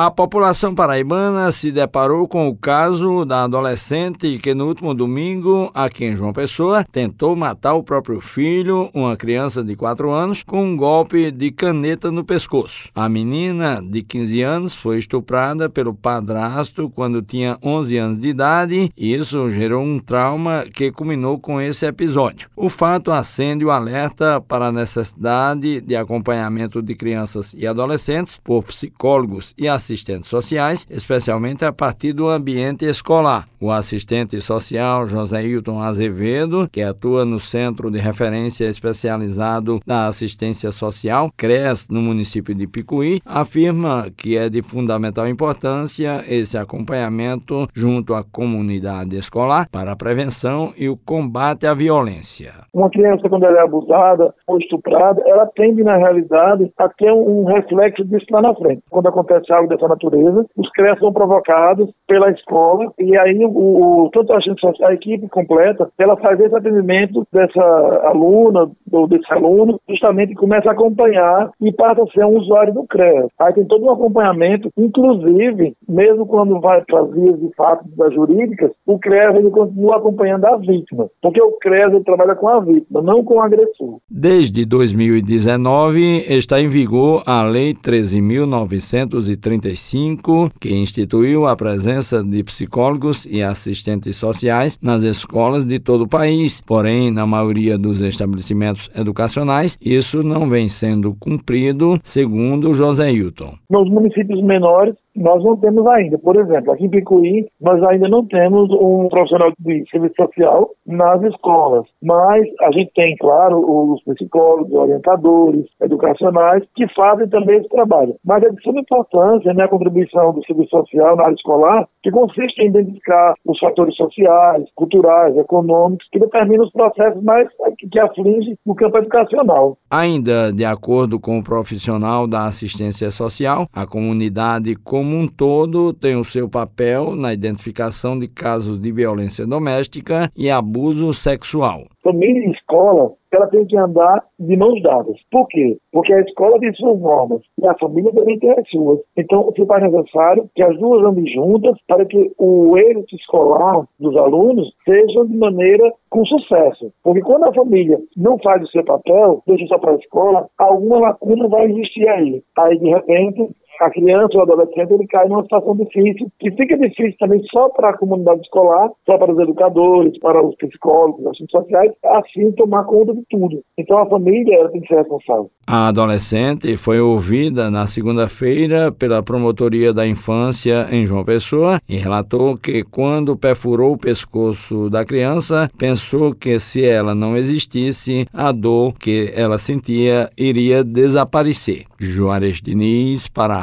A população paraibana se deparou com o caso da adolescente que no último domingo, aqui em João Pessoa, tentou matar o próprio filho, uma criança de 4 anos, com um golpe de caneta no pescoço. A menina, de 15 anos, foi estuprada pelo padrasto quando tinha 11 anos de idade e isso gerou um trauma que culminou com esse episódio. O fato acende o alerta para a necessidade de acompanhamento de crianças e adolescentes por psicólogos e assistentes assistentes sociais, especialmente a partir do ambiente escolar. O assistente social José Hilton Azevedo, que atua no Centro de Referência Especializado da Assistência Social, CRES, no município de Picuí, afirma que é de fundamental importância esse acompanhamento junto à comunidade escolar para a prevenção e o combate à violência. Uma criança, quando ela é abusada ou estuprada, ela tende, na realidade, a ter um reflexo disso lá na frente. Quando acontece algo dessa natureza, os CRES são provocados pela escola e aí o, o tanto a gente a equipe completa, ela faz esse atendimento dessa aluna ou desse aluno, justamente começa a acompanhar e passa a ser um usuário do CRES. Aí tem todo um acompanhamento, inclusive, mesmo quando vai para as vias de fato das jurídicas, o CRES ele continua acompanhando a vítima, porque o ele trabalha com a vítima, não com o agressor. Desde 2019 está em vigor a Lei 13.935 que instituiu a presença de psicólogos e assistentes sociais nas escolas de todo o país. Porém, na maioria dos estabelecimentos educacionais, isso não vem sendo cumprido, segundo José Hilton. Nos municípios menores, nós não temos ainda. Por exemplo, aqui em Picuí, nós ainda não temos um profissional de serviço social nas escolas, mas a gente tem, claro, os psicólogos, orientadores educacionais que fazem também esse trabalho. Mas é de suma importância né, a contribuição do serviço social na área escolar, que consiste em identificar os fatores sociais, culturais, econômicos, que determinam os processos mais que afligem no campo educacional. Ainda de acordo com o profissional da assistência social, a comunidade como como um todo, tem o seu papel na identificação de casos de violência doméstica e abuso sexual. Família e escola, ela tem que andar de mãos dadas. Por quê? Porque a escola tem suas normas e a família também tem as suas. Então, se faz necessário que as duas andem juntas para que o êxito escolar dos alunos seja de maneira com sucesso. Porque quando a família não faz o seu papel, deixa só para a escola, alguma lacuna vai existir aí. Aí, de repente, a criança ou adolescente ele cai numa situação difícil, que fica difícil também só para a comunidade escolar, só para os educadores, para os psicólogos, os assuntos sociais, assim tomar conta de tudo. Então a família tem que ser responsável. A adolescente foi ouvida na segunda-feira pela Promotoria da Infância em João Pessoa e relatou que quando perfurou o pescoço da criança, pensou que se ela não existisse, a dor que ela sentia iria desaparecer. Juarez Diniz para a